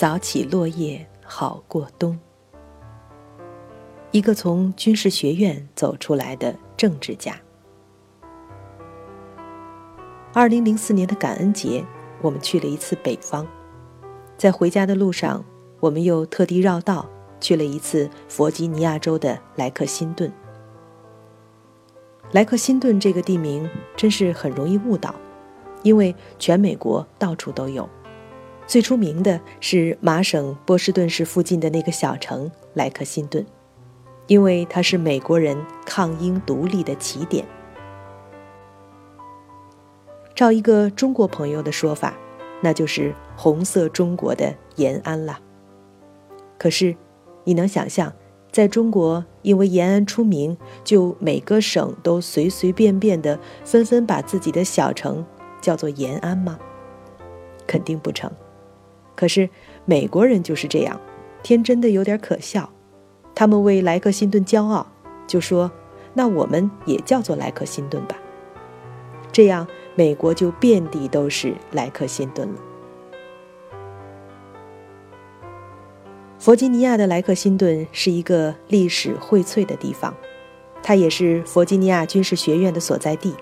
扫起落叶好过冬。一个从军事学院走出来的政治家。二零零四年的感恩节，我们去了一次北方，在回家的路上，我们又特地绕道去了一次弗吉尼亚州的莱克辛顿。莱克辛顿这个地名真是很容易误导，因为全美国到处都有。最出名的是麻省波士顿市附近的那个小城莱克辛顿，因为它是美国人抗英独立的起点。照一个中国朋友的说法，那就是“红色中国”的延安了。可是，你能想象，在中国因为延安出名，就每个省都随随便便的纷纷把自己的小城叫做延安吗？肯定不成。可是美国人就是这样，天真的有点可笑。他们为莱克辛顿骄傲，就说：“那我们也叫做莱克辛顿吧。”这样，美国就遍地都是莱克辛顿了。弗吉尼亚的莱克辛顿是一个历史荟萃的地方，它也是弗吉尼亚军事学院的所在地。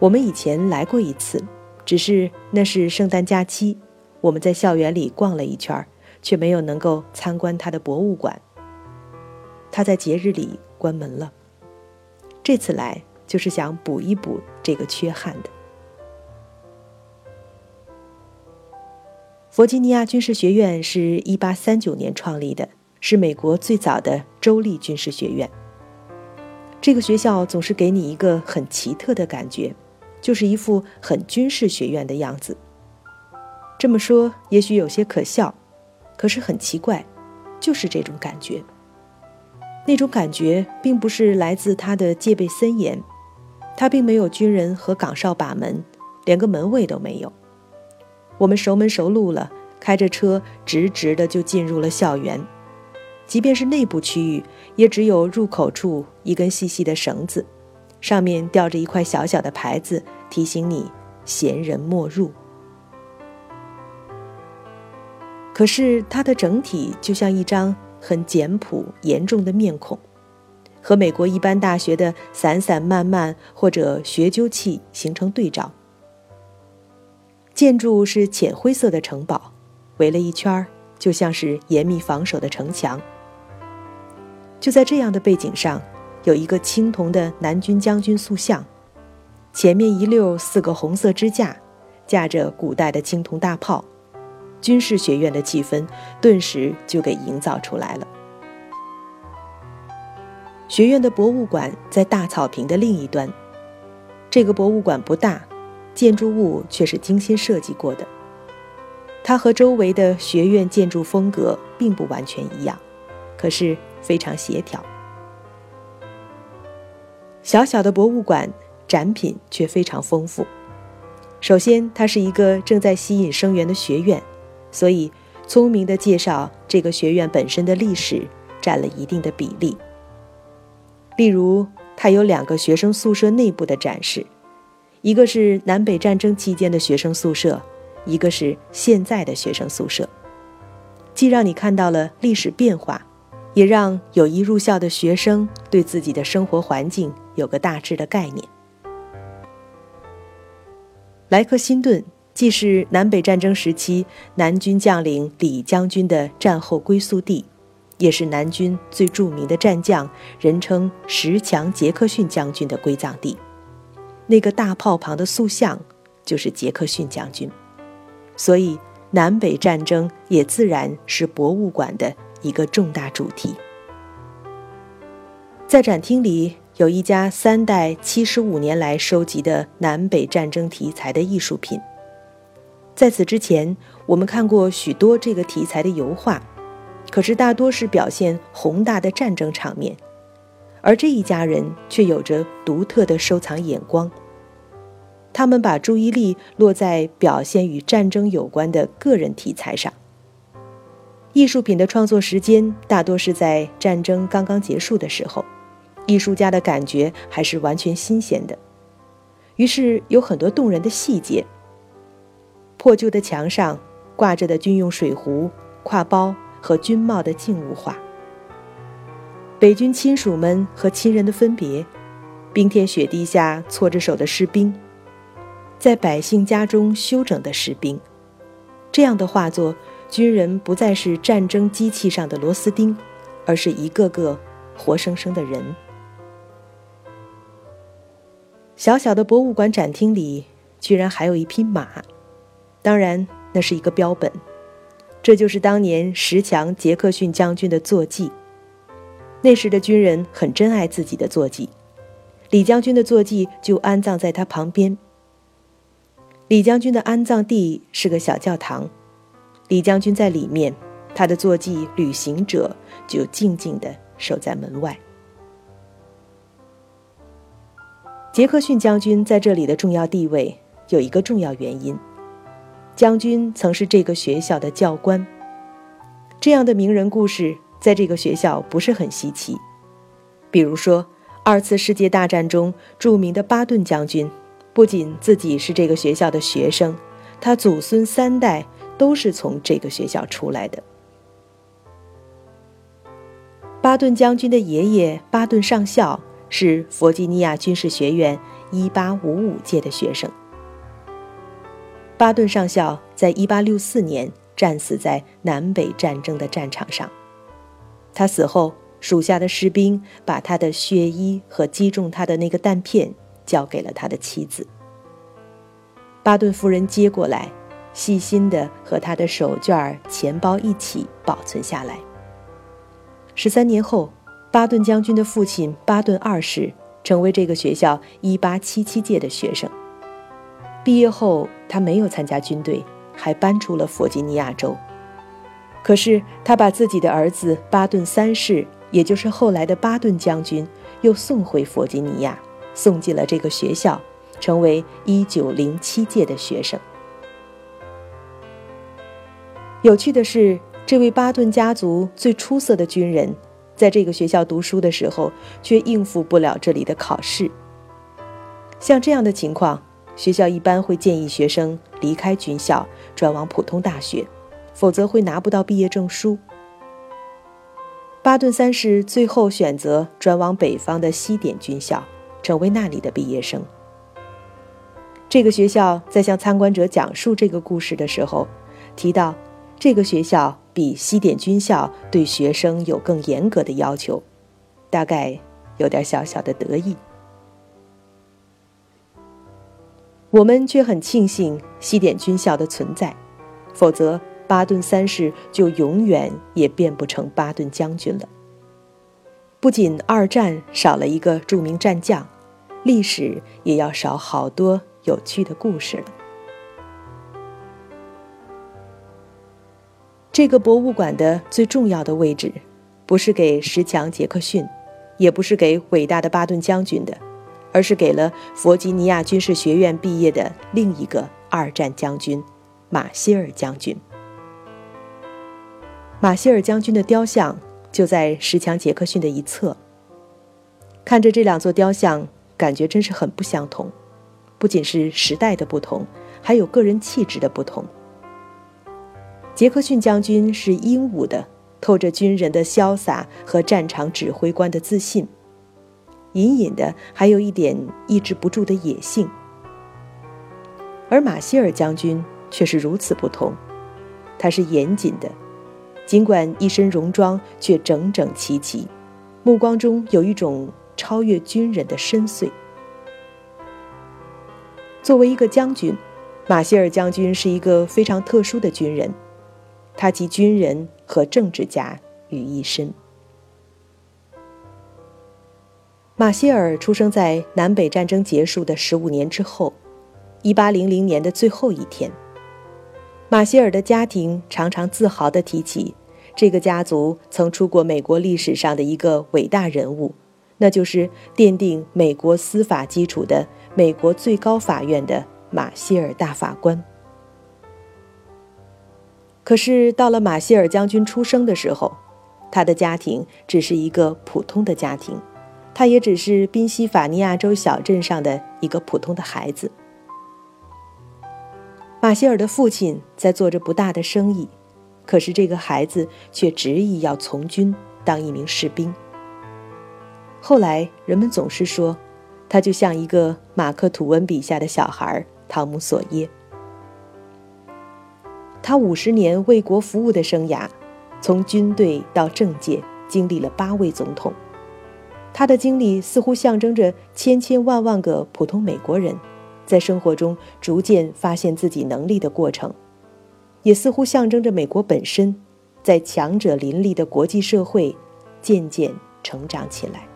我们以前来过一次，只是那是圣诞假期。我们在校园里逛了一圈，却没有能够参观他的博物馆。他在节日里关门了。这次来就是想补一补这个缺憾的。弗吉尼亚军事学院是一八三九年创立的，是美国最早的州立军事学院。这个学校总是给你一个很奇特的感觉，就是一副很军事学院的样子。这么说也许有些可笑，可是很奇怪，就是这种感觉。那种感觉并不是来自他的戒备森严，他并没有军人和岗哨把门，连个门卫都没有。我们熟门熟路了，开着车直直的就进入了校园。即便是内部区域，也只有入口处一根细细的绳子，上面吊着一块小小的牌子，提醒你闲人莫入。可是它的整体就像一张很简朴、严重的面孔，和美国一般大学的散散漫漫或者学究气形成对照。建筑是浅灰色的城堡，围了一圈儿，就像是严密防守的城墙。就在这样的背景上，有一个青铜的南军将军塑像，前面一溜四个红色支架，架着古代的青铜大炮。军事学院的气氛顿时就给营造出来了。学院的博物馆在大草坪的另一端，这个博物馆不大，建筑物却是精心设计过的。它和周围的学院建筑风格并不完全一样，可是非常协调。小小的博物馆展品却非常丰富。首先，它是一个正在吸引生源的学院。所以，聪明的介绍这个学院本身的历史占了一定的比例。例如，它有两个学生宿舍内部的展示，一个是南北战争期间的学生宿舍，一个是现在的学生宿舍，既让你看到了历史变化，也让有意入校的学生对自己的生活环境有个大致的概念。莱克辛顿。既是南北战争时期南军将领李将军的战后归宿地，也是南军最著名的战将，人称“十强”杰克逊将军的归葬地。那个大炮旁的塑像就是杰克逊将军，所以南北战争也自然是博物馆的一个重大主题。在展厅里有一家三代七十五年来收集的南北战争题材的艺术品。在此之前，我们看过许多这个题材的油画，可是大多是表现宏大的战争场面，而这一家人却有着独特的收藏眼光。他们把注意力落在表现与战争有关的个人题材上。艺术品的创作时间大多是在战争刚刚结束的时候，艺术家的感觉还是完全新鲜的，于是有很多动人的细节。破旧的墙上挂着的军用水壶、挎包和军帽的静物画。北军亲属们和亲人的分别，冰天雪地下搓着手的士兵，在百姓家中休整的士兵，这样的画作，军人不再是战争机器上的螺丝钉，而是一个个活生生的人。小小的博物馆展厅里，居然还有一匹马，当然那是一个标本，这就是当年十强杰克逊将军的坐骑。那时的军人很珍爱自己的坐骑，李将军的坐骑就安葬在他旁边。李将军的安葬地是个小教堂，李将军在里面，他的坐骑旅行者就静静地守在门外。杰克逊将军在这里的重要地位有一个重要原因，将军曾是这个学校的教官。这样的名人故事。在这个学校不是很稀奇，比如说二次世界大战中著名的巴顿将军，不仅自己是这个学校的学生，他祖孙三代都是从这个学校出来的。巴顿将军的爷爷巴顿上校是弗吉尼亚军事学院1855届的学生。巴顿上校在1864年战死在南北战争的战场上。他死后，属下的士兵把他的血衣和击中他的那个弹片交给了他的妻子。巴顿夫人接过来，细心地和他的手绢、钱包一起保存下来。十三年后，巴顿将军的父亲巴顿二世成为这个学校1877届的学生。毕业后，他没有参加军队，还搬出了弗吉尼亚州。可是，他把自己的儿子巴顿三世，也就是后来的巴顿将军，又送回弗吉尼亚，送进了这个学校，成为1907届的学生。有趣的是，这位巴顿家族最出色的军人，在这个学校读书的时候，却应付不了这里的考试。像这样的情况，学校一般会建议学生离开军校，转往普通大学。否则会拿不到毕业证书。巴顿三世最后选择转往北方的西点军校，成为那里的毕业生。这个学校在向参观者讲述这个故事的时候，提到这个学校比西点军校对学生有更严格的要求，大概有点小小的得意。我们却很庆幸西点军校的存在，否则。巴顿三世就永远也变不成巴顿将军了。不仅二战少了一个著名战将，历史也要少好多有趣的故事了。这个博物馆的最重要的位置，不是给十强杰克逊，也不是给伟大的巴顿将军的，而是给了弗吉尼亚军事学院毕业的另一个二战将军马歇尔将军。马歇尔将军的雕像就在石墙杰克逊的一侧。看着这两座雕像，感觉真是很不相同，不仅是时代的不同，还有个人气质的不同。杰克逊将军是英武的，透着军人的潇洒和战场指挥官的自信，隐隐的还有一点抑制不住的野性。而马歇尔将军却是如此不同，他是严谨的。尽管一身戎装，却整整齐齐，目光中有一种超越军人的深邃。作为一个将军，马歇尔将军是一个非常特殊的军人，他集军人和政治家于一身。马歇尔出生在南北战争结束的十五年之后，一八零零年的最后一天。马歇尔的家庭常常自豪地提起，这个家族曾出过美国历史上的一个伟大人物，那就是奠定美国司法基础的美国最高法院的马歇尔大法官。可是到了马歇尔将军出生的时候，他的家庭只是一个普通的家庭，他也只是宾夕法尼亚州小镇上的一个普通的孩子。马歇尔的父亲在做着不大的生意，可是这个孩子却执意要从军当一名士兵。后来人们总是说，他就像一个马克·吐温笔下的小孩汤姆·索耶。他五十年为国服务的生涯，从军队到政界，经历了八位总统。他的经历似乎象征着千千万万个普通美国人。在生活中逐渐发现自己能力的过程，也似乎象征着美国本身在强者林立的国际社会渐渐成长起来。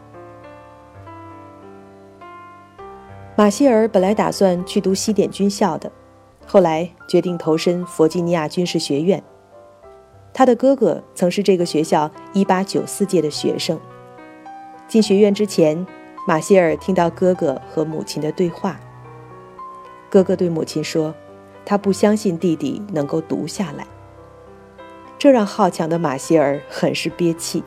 马歇尔本来打算去读西点军校的，后来决定投身弗吉尼亚军事学院。他的哥哥曾是这个学校1894届的学生。进学院之前，马歇尔听到哥哥和母亲的对话。哥哥对母亲说：“他不相信弟弟能够读下来。”这让好强的马歇尔很是憋气。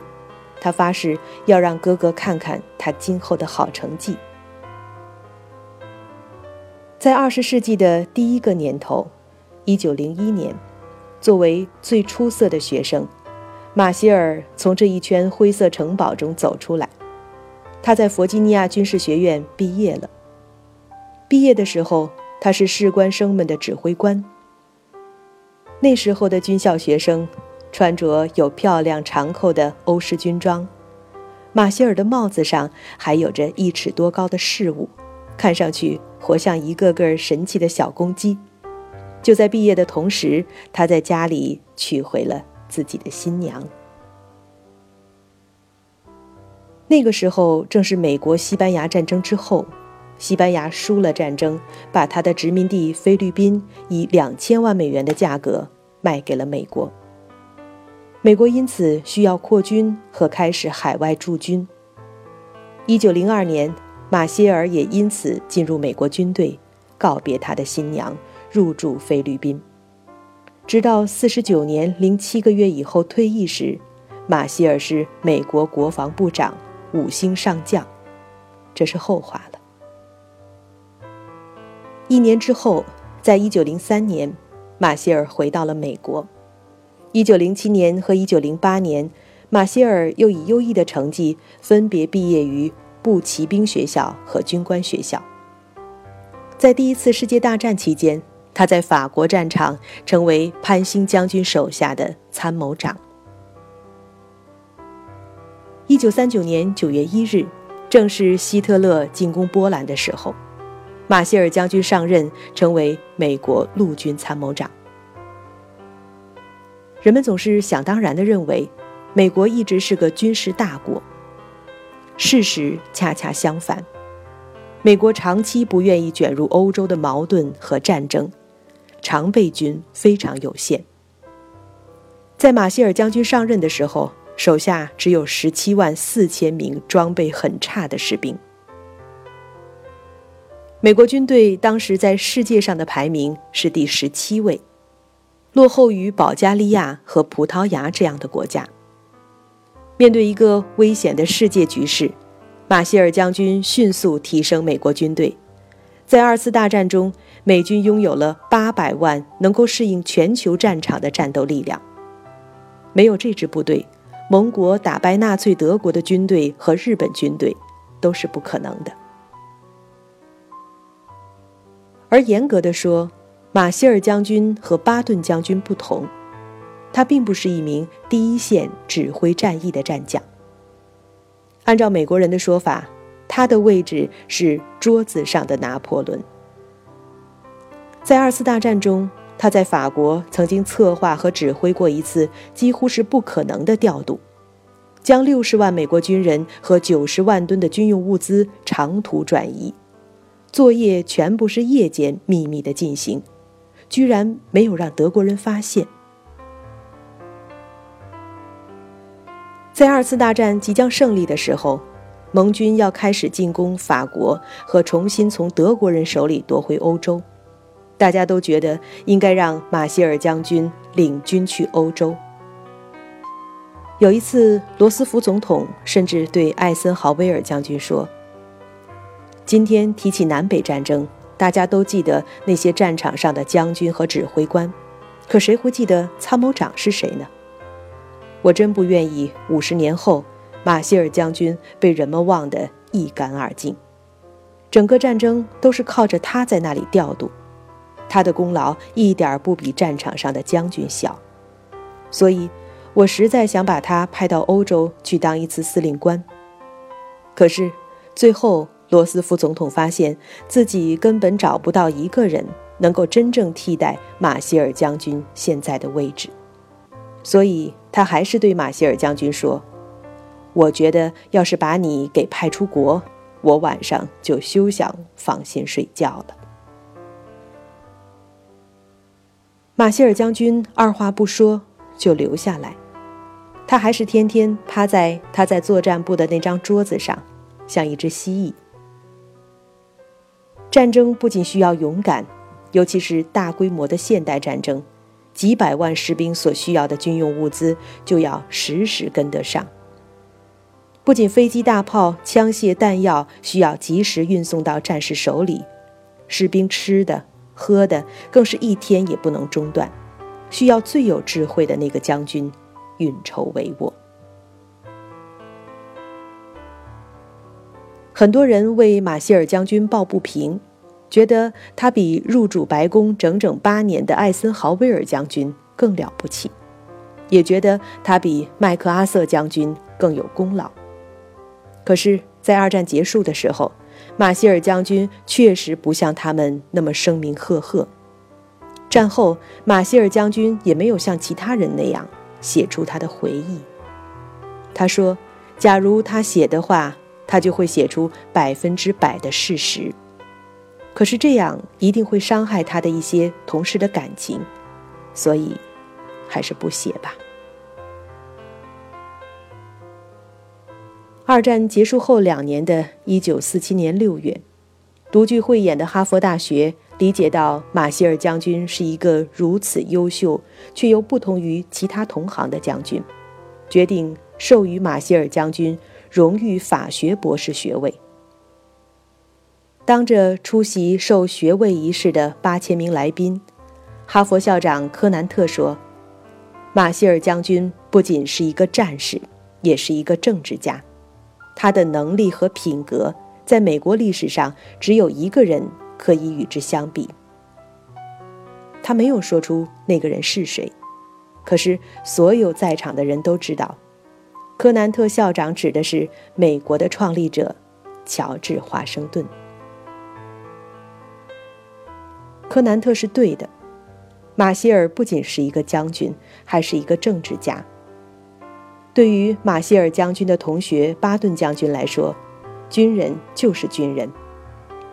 他发誓要让哥哥看看他今后的好成绩。在二十世纪的第一个年头，一九零一年，作为最出色的学生，马歇尔从这一圈灰色城堡中走出来。他在弗吉尼亚军事学院毕业了。毕业的时候。他是士官生们的指挥官。那时候的军校学生，穿着有漂亮长扣的欧式军装，马歇尔的帽子上还有着一尺多高的饰物，看上去活像一个个神奇的小公鸡。就在毕业的同时，他在家里娶回了自己的新娘。那个时候正是美国西班牙战争之后。西班牙输了战争，把他的殖民地菲律宾以两千万美元的价格卖给了美国。美国因此需要扩军和开始海外驻军。一九零二年，马歇尔也因此进入美国军队，告别他的新娘，入驻菲律宾。直到四十九年零七个月以后退役时，马歇尔是美国国防部长，五星上将。这是后话了。一年之后，在一九零三年，马歇尔回到了美国。一九零七年和一九零八年，马歇尔又以优异的成绩分别毕业于步骑兵学校和军官学校。在第一次世界大战期间，他在法国战场成为潘兴将军手下的参谋长。一九三九年九月一日，正是希特勒进攻波兰的时候。马歇尔将军上任，成为美国陆军参谋长。人们总是想当然地认为，美国一直是个军事大国。事实恰恰相反，美国长期不愿意卷入欧洲的矛盾和战争，常备军非常有限。在马歇尔将军上任的时候，手下只有十七万四千名装备很差的士兵。美国军队当时在世界上的排名是第十七位，落后于保加利亚和葡萄牙这样的国家。面对一个危险的世界局势，马歇尔将军迅速提升美国军队。在二次大战中，美军拥有了八百万能够适应全球战场的战斗力量。没有这支部队，盟国打败纳粹德国的军队和日本军队都是不可能的。而严格的说，马歇尔将军和巴顿将军不同，他并不是一名第一线指挥战役的战将。按照美国人的说法，他的位置是桌子上的拿破仑。在二次大战中，他在法国曾经策划和指挥过一次几乎是不可能的调度，将六十万美国军人和九十万吨的军用物资长途转移。作业全部是夜间秘密的进行，居然没有让德国人发现。在二次大战即将胜利的时候，盟军要开始进攻法国和重新从德国人手里夺回欧洲，大家都觉得应该让马歇尔将军领军去欧洲。有一次，罗斯福总统甚至对艾森豪威尔将军说。今天提起南北战争，大家都记得那些战场上的将军和指挥官，可谁会记得参谋长是谁呢？我真不愿意五十年后，马歇尔将军被人们忘得一干二净。整个战争都是靠着他在那里调度，他的功劳一点不比战场上的将军小。所以，我实在想把他派到欧洲去当一次司令官。可是，最后。罗斯福总统发现自己根本找不到一个人能够真正替代马歇尔将军现在的位置，所以他还是对马歇尔将军说：“我觉得要是把你给派出国，我晚上就休想放心睡觉了。”马歇尔将军二话不说就留下来，他还是天天趴在他在作战部的那张桌子上，像一只蜥蜴。战争不仅需要勇敢，尤其是大规模的现代战争，几百万士兵所需要的军用物资就要时时跟得上。不仅飞机、大炮、枪械、弹药需要及时运送到战士手里，士兵吃的、喝的更是一天也不能中断，需要最有智慧的那个将军运筹帷幄。很多人为马歇尔将军抱不平，觉得他比入主白宫整整八年的艾森豪威尔将军更了不起，也觉得他比麦克阿瑟将军更有功劳。可是，在二战结束的时候，马歇尔将军确实不像他们那么声名赫赫。战后，马歇尔将军也没有像其他人那样写出他的回忆。他说：“假如他写的话。”他就会写出百分之百的事实，可是这样一定会伤害他的一些同事的感情，所以还是不写吧。二战结束后两年的一九四七年六月，独具慧眼的哈佛大学理解到马歇尔将军是一个如此优秀却又不同于其他同行的将军，决定授予马歇尔将军。荣誉法学博士学位。当着出席授学位仪式的八千名来宾，哈佛校长柯南特说：“马歇尔将军不仅是一个战士，也是一个政治家。他的能力和品格，在美国历史上只有一个人可以与之相比。”他没有说出那个人是谁，可是所有在场的人都知道。柯南特校长指的是美国的创立者，乔治·华盛顿。柯南特是对的，马歇尔不仅是一个将军，还是一个政治家。对于马歇尔将军的同学巴顿将军来说，军人就是军人。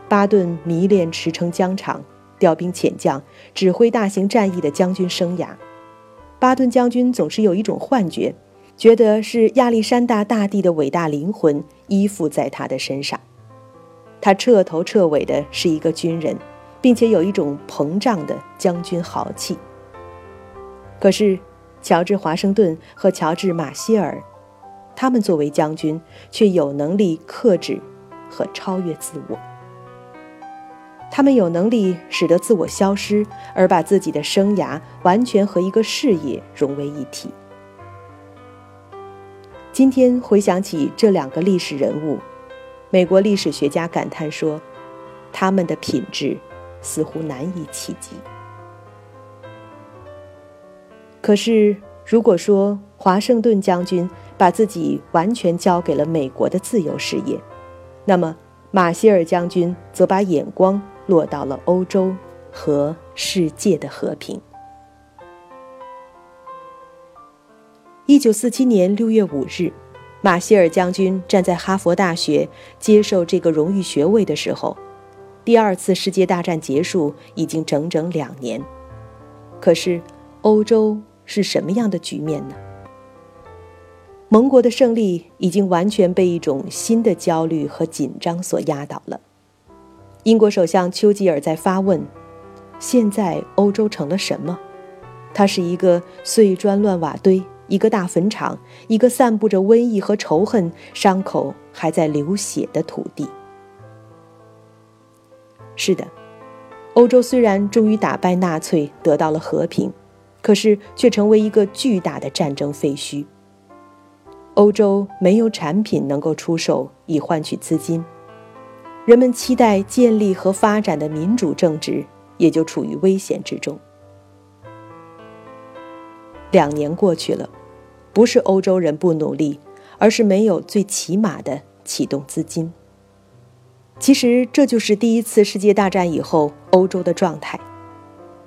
巴顿迷恋驰骋疆场、调兵遣将、指挥大型战役的将军生涯。巴顿将军总是有一种幻觉。觉得是亚历山大大帝的伟大灵魂依附在他的身上，他彻头彻尾的是一个军人，并且有一种膨胀的将军豪气。可是，乔治·华盛顿和乔治·马歇尔，他们作为将军，却有能力克制和超越自我。他们有能力使得自我消失，而把自己的生涯完全和一个事业融为一体。今天回想起这两个历史人物，美国历史学家感叹说，他们的品质似乎难以企及。可是，如果说华盛顿将军把自己完全交给了美国的自由事业，那么马歇尔将军则把眼光落到了欧洲和世界的和平。一九四七年六月五日，马歇尔将军站在哈佛大学接受这个荣誉学位的时候，第二次世界大战结束已经整整两年。可是，欧洲是什么样的局面呢？盟国的胜利已经完全被一种新的焦虑和紧张所压倒了。英国首相丘吉尔在发问：“现在欧洲成了什么？”它是一个碎砖乱瓦堆。一个大坟场，一个散布着瘟疫和仇恨、伤口还在流血的土地。是的，欧洲虽然终于打败纳粹，得到了和平，可是却成为一个巨大的战争废墟。欧洲没有产品能够出售以换取资金，人们期待建立和发展的民主政治也就处于危险之中。两年过去了，不是欧洲人不努力，而是没有最起码的启动资金。其实这就是第一次世界大战以后欧洲的状态，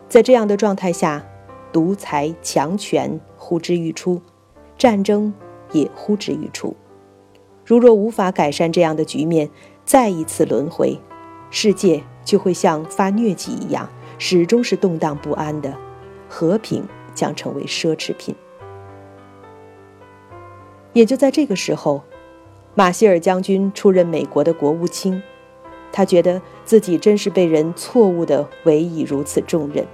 在这样的状态下，独裁强权呼之欲出，战争也呼之欲出。如若无法改善这样的局面，再一次轮回，世界就会像发疟疾一样，始终是动荡不安的，和平将成为奢侈品。也就在这个时候，马歇尔将军出任美国的国务卿。他觉得自己真是被人错误地委以如此重任，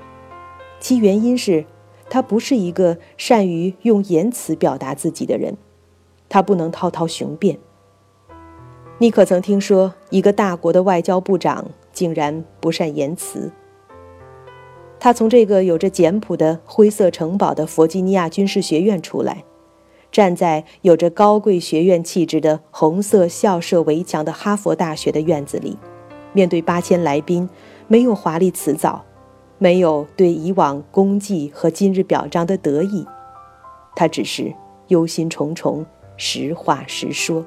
其原因是，他不是一个善于用言辞表达自己的人，他不能滔滔雄辩。你可曾听说一个大国的外交部长竟然不善言辞？他从这个有着简朴的灰色城堡的弗吉尼亚军事学院出来。站在有着高贵学院气质的红色校舍围墙的哈佛大学的院子里，面对八千来宾，没有华丽辞藻，没有对以往功绩和今日表彰的得意，他只是忧心忡忡，实话实说。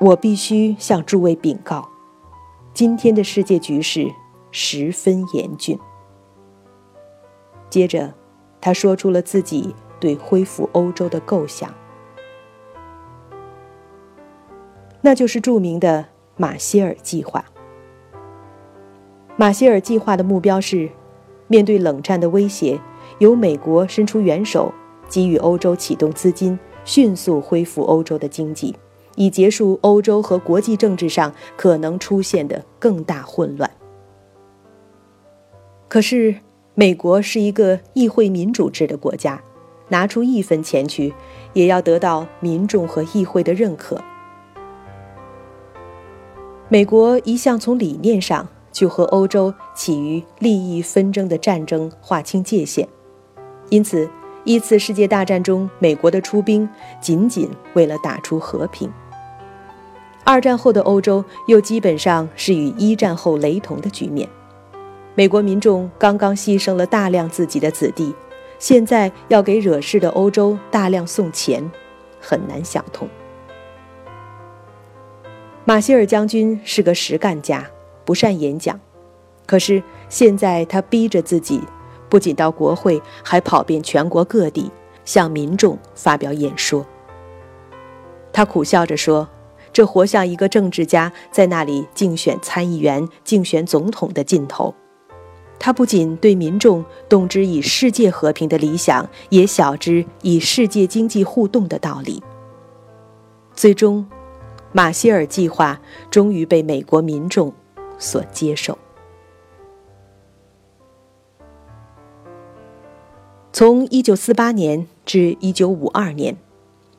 我必须向诸位禀告，今天的世界局势十分严峻。接着。他说出了自己对恢复欧洲的构想，那就是著名的马歇尔计划。马歇尔计划的目标是，面对冷战的威胁，由美国伸出援手，给予欧洲启动资金，迅速恢复欧洲的经济，以结束欧洲和国际政治上可能出现的更大混乱。可是。美国是一个议会民主制的国家，拿出一分钱去，也要得到民众和议会的认可。美国一向从理念上就和欧洲起于利益纷争的战争划清界限，因此一次世界大战中，美国的出兵仅仅为了打出和平。二战后的欧洲又基本上是与一战后雷同的局面。美国民众刚刚牺牲了大量自己的子弟，现在要给惹事的欧洲大量送钱，很难想通。马歇尔将军是个实干家，不善演讲，可是现在他逼着自己，不仅到国会，还跑遍全国各地向民众发表演说。他苦笑着说：“这活像一个政治家在那里竞选参议员、竞选总统的劲头。”他不仅对民众动之以世界和平的理想，也晓之以世界经济互动的道理。最终，马歇尔计划终于被美国民众所接受。从1948年至1952年，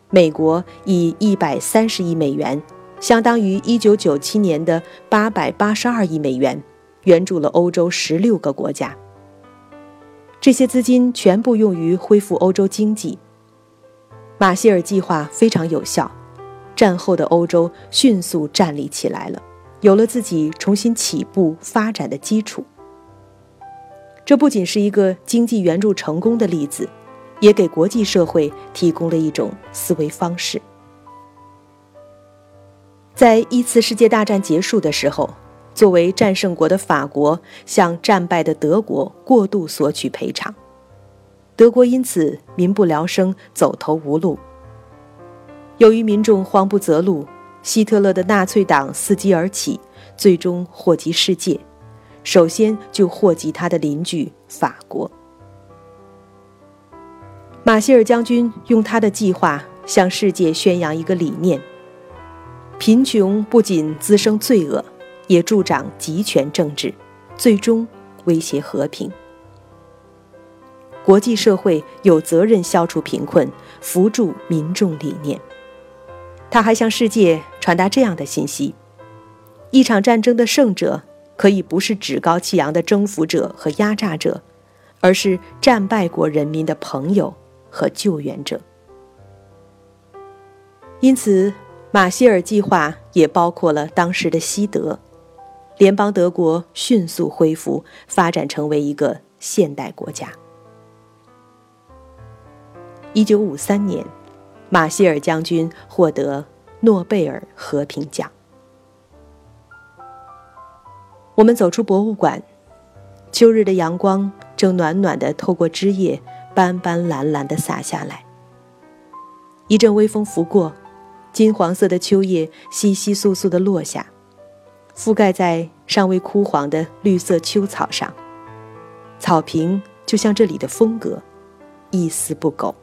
美国以130亿美元，相当于1997年的882亿美元。援助了欧洲十六个国家，这些资金全部用于恢复欧洲经济。马歇尔计划非常有效，战后的欧洲迅速站立起来了，有了自己重新起步发展的基础。这不仅是一个经济援助成功的例子，也给国际社会提供了一种思维方式。在一次世界大战结束的时候。作为战胜国的法国向战败的德国过度索取赔偿，德国因此民不聊生，走投无路。由于民众慌不择路，希特勒的纳粹党伺机而起，最终祸及世界。首先就祸及他的邻居法国。马歇尔将军用他的计划向世界宣扬一个理念：贫穷不仅滋生罪恶。也助长集权政治，最终威胁和平。国际社会有责任消除贫困，扶助民众理念。他还向世界传达这样的信息：一场战争的胜者，可以不是趾高气扬的征服者和压榨者，而是战败国人民的朋友和救援者。因此，马歇尔计划也包括了当时的西德，联邦德国迅速恢复，发展成为一个现代国家。一九五三年，马歇尔将军获得诺贝尔和平奖。我们走出博物馆，秋日的阳光正暖暖的透过枝叶，斑斑蓝蓝的洒下来。一阵微风拂过。金黄色的秋叶稀稀簌簌地落下，覆盖在尚未枯黄的绿色秋草上。草坪就像这里的风格，一丝不苟。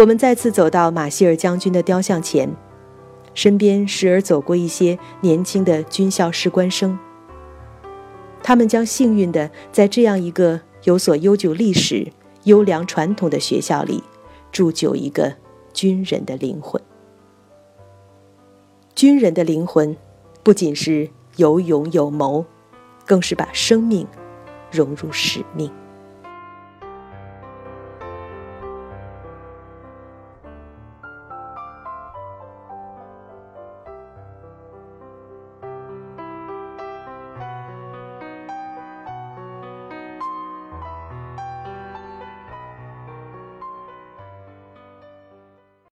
我们再次走到马歇尔将军的雕像前，身边时而走过一些年轻的军校士官生。他们将幸运地在这样一个有所悠久历史、优良传统的学校里铸就一个。军人的灵魂，军人的灵魂，不仅是有勇有谋，更是把生命融入使命。